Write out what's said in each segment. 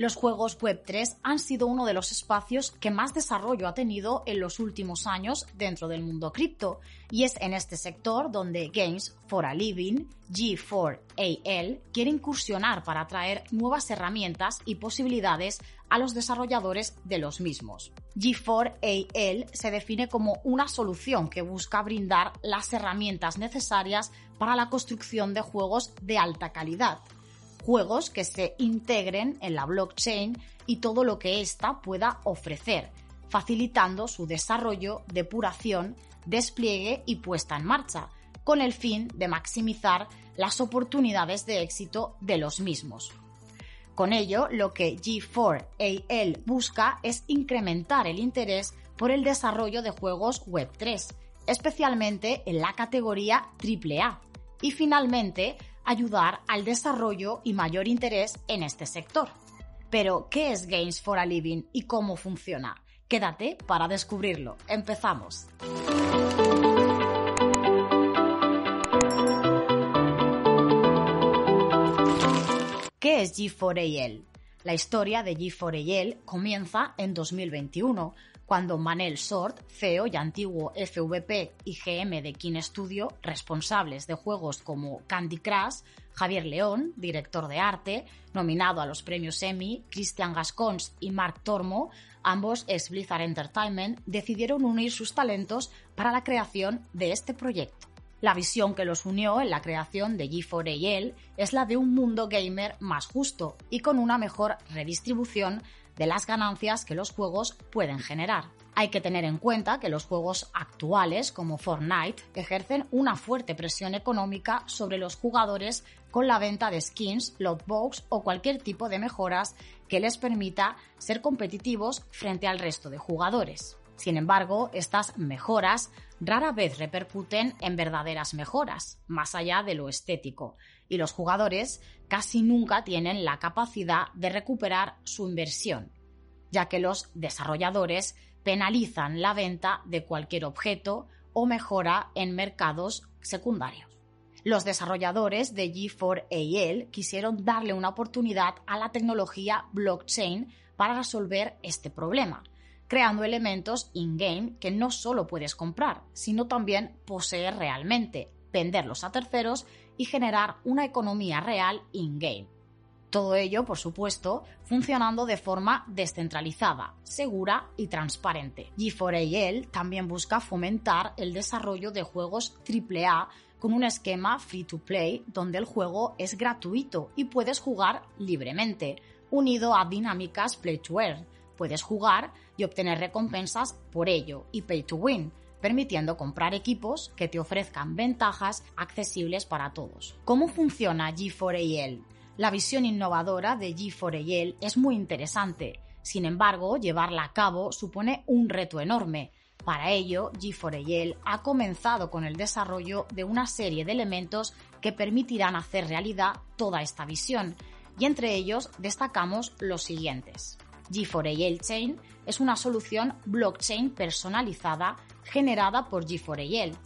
Los juegos Web3 han sido uno de los espacios que más desarrollo ha tenido en los últimos años dentro del mundo cripto, y es en este sector donde Games for a Living, G4AL, quiere incursionar para traer nuevas herramientas y posibilidades a los desarrolladores de los mismos. G4AL se define como una solución que busca brindar las herramientas necesarias para la construcción de juegos de alta calidad juegos que se integren en la blockchain y todo lo que ésta pueda ofrecer, facilitando su desarrollo, depuración, despliegue y puesta en marcha, con el fin de maximizar las oportunidades de éxito de los mismos. Con ello, lo que G4AL busca es incrementar el interés por el desarrollo de juegos Web3, especialmente en la categoría AAA, y finalmente ayudar al desarrollo y mayor interés en este sector. Pero, ¿qué es Games for a Living y cómo funciona? Quédate para descubrirlo. Empezamos. ¿Qué es G4AL? La historia de G4AL comienza en 2021, cuando Manel Sort, CEO y antiguo FVP y GM de King Studio, responsables de juegos como Candy Crush, Javier León, director de arte, nominado a los premios Emmy, Christian Gascons y Mark Tormo, ambos ex Blizzard Entertainment, decidieron unir sus talentos para la creación de este proyecto. La visión que los unió en la creación de G4AL es la de un mundo gamer más justo y con una mejor redistribución de las ganancias que los juegos pueden generar. Hay que tener en cuenta que los juegos actuales, como Fortnite, ejercen una fuerte presión económica sobre los jugadores con la venta de skins, lootbox o cualquier tipo de mejoras que les permita ser competitivos frente al resto de jugadores. Sin embargo, estas mejoras rara vez repercuten en verdaderas mejoras, más allá de lo estético, y los jugadores casi nunca tienen la capacidad de recuperar su inversión, ya que los desarrolladores penalizan la venta de cualquier objeto o mejora en mercados secundarios. Los desarrolladores de G4AL quisieron darle una oportunidad a la tecnología blockchain para resolver este problema, creando elementos in-game que no solo puedes comprar, sino también poseer realmente, venderlos a terceros y generar una economía real in-game. Todo ello, por supuesto, funcionando de forma descentralizada, segura y transparente. G4AL también busca fomentar el desarrollo de juegos AAA con un esquema free to play donde el juego es gratuito y puedes jugar libremente, unido a dinámicas play to earn. Puedes jugar y obtener recompensas por ello y pay to win, permitiendo comprar equipos que te ofrezcan ventajas accesibles para todos. ¿Cómo funciona G4AL? La visión innovadora de G4AL es muy interesante. Sin embargo, llevarla a cabo supone un reto enorme. Para ello, G4AL ha comenzado con el desarrollo de una serie de elementos que permitirán hacer realidad toda esta visión, y entre ellos destacamos los siguientes. G4AL Chain es una solución blockchain personalizada generada por G4AL.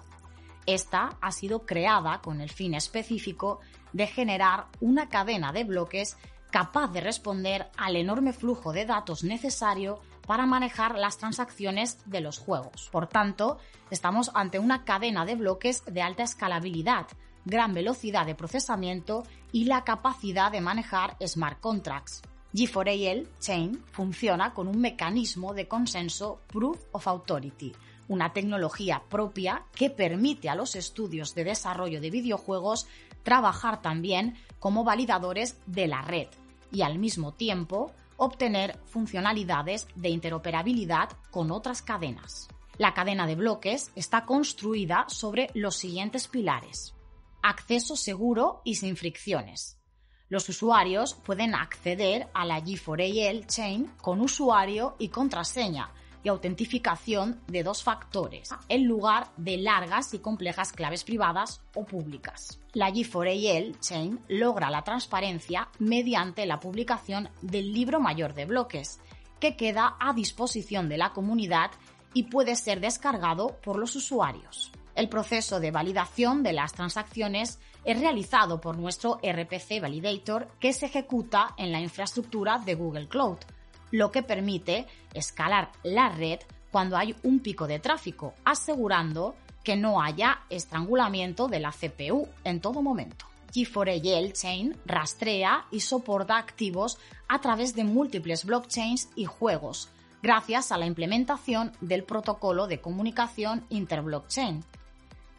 Esta ha sido creada con el fin específico de generar una cadena de bloques capaz de responder al enorme flujo de datos necesario para manejar las transacciones de los juegos. Por tanto, estamos ante una cadena de bloques de alta escalabilidad, gran velocidad de procesamiento y la capacidad de manejar smart contracts. G4AL Chain funciona con un mecanismo de consenso Proof of Authority, una tecnología propia que permite a los estudios de desarrollo de videojuegos trabajar también como validadores de la red y al mismo tiempo obtener funcionalidades de interoperabilidad con otras cadenas. La cadena de bloques está construida sobre los siguientes pilares. Acceso seguro y sin fricciones Los usuarios pueden acceder a la G4AL Chain con usuario y contraseña y autentificación de dos factores, en lugar de largas y complejas claves privadas o públicas. La G4AL Chain logra la transparencia mediante la publicación del libro mayor de bloques, que queda a disposición de la comunidad y puede ser descargado por los usuarios. El proceso de validación de las transacciones es realizado por nuestro RPC Validator que se ejecuta en la infraestructura de Google Cloud, lo que permite escalar la red cuando hay un pico de tráfico, asegurando que no haya estrangulamiento de la CPU en todo momento. G4AL Chain rastrea y soporta activos a través de múltiples blockchains y juegos, gracias a la implementación del protocolo de comunicación interblockchain.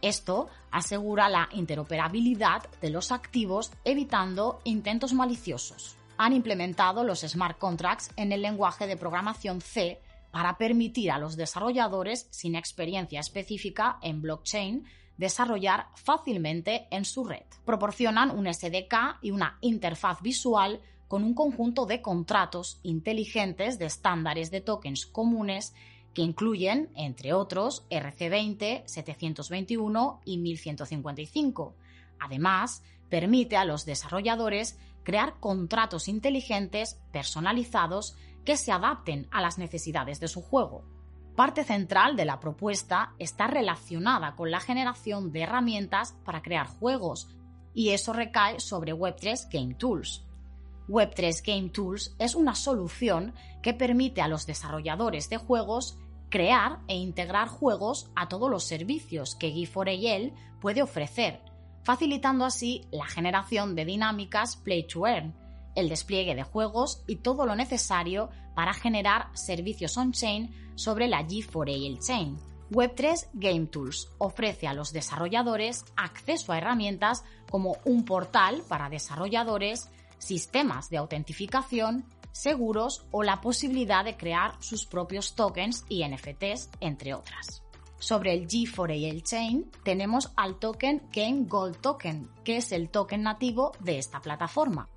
Esto asegura la interoperabilidad de los activos evitando intentos maliciosos han implementado los smart contracts en el lenguaje de programación C para permitir a los desarrolladores sin experiencia específica en blockchain desarrollar fácilmente en su red. Proporcionan un SDK y una interfaz visual con un conjunto de contratos inteligentes de estándares de tokens comunes que incluyen, entre otros, RC20, 721 y 1155. Además, permite a los desarrolladores crear contratos inteligentes personalizados que se adapten a las necesidades de su juego. Parte central de la propuesta está relacionada con la generación de herramientas para crear juegos, y eso recae sobre Web3 Game Tools. Web3 Game Tools es una solución que permite a los desarrolladores de juegos crear e integrar juegos a todos los servicios que G4AL puede ofrecer, facilitando así la generación de dinámicas Play to Earn, el despliegue de juegos y todo lo necesario para generar servicios on-chain sobre la G4AL Chain. Web3 Game Tools ofrece a los desarrolladores acceso a herramientas como un portal para desarrolladores, sistemas de autentificación, seguros o la posibilidad de crear sus propios tokens y NFTs, entre otras. Sobre el G4AL Chain tenemos al token Game Gold Token, que es el token nativo de esta plataforma.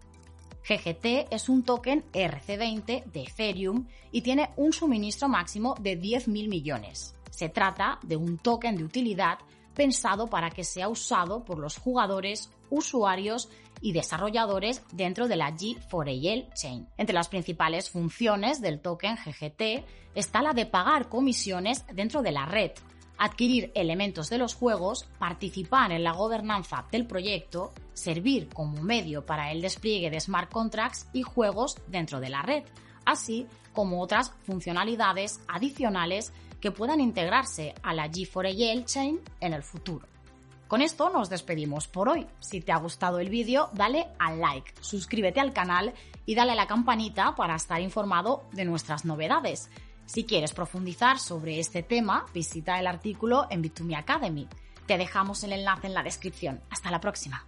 GGT es un token RC20 de Ethereum y tiene un suministro máximo de 10.000 millones. Se trata de un token de utilidad pensado para que sea usado por los jugadores, usuarios y desarrolladores dentro de la G4AL Chain. Entre las principales funciones del token GGT está la de pagar comisiones dentro de la red, adquirir elementos de los juegos, participar en la gobernanza del proyecto, servir como medio para el despliegue de smart contracts y juegos dentro de la red, así como otras funcionalidades adicionales que puedan integrarse a la G4AL Chain en el futuro. Con esto nos despedimos por hoy. Si te ha gustado el vídeo, dale al like, suscríbete al canal y dale a la campanita para estar informado de nuestras novedades. Si quieres profundizar sobre este tema, visita el artículo en Bitumi Academy. Te dejamos el enlace en la descripción. Hasta la próxima.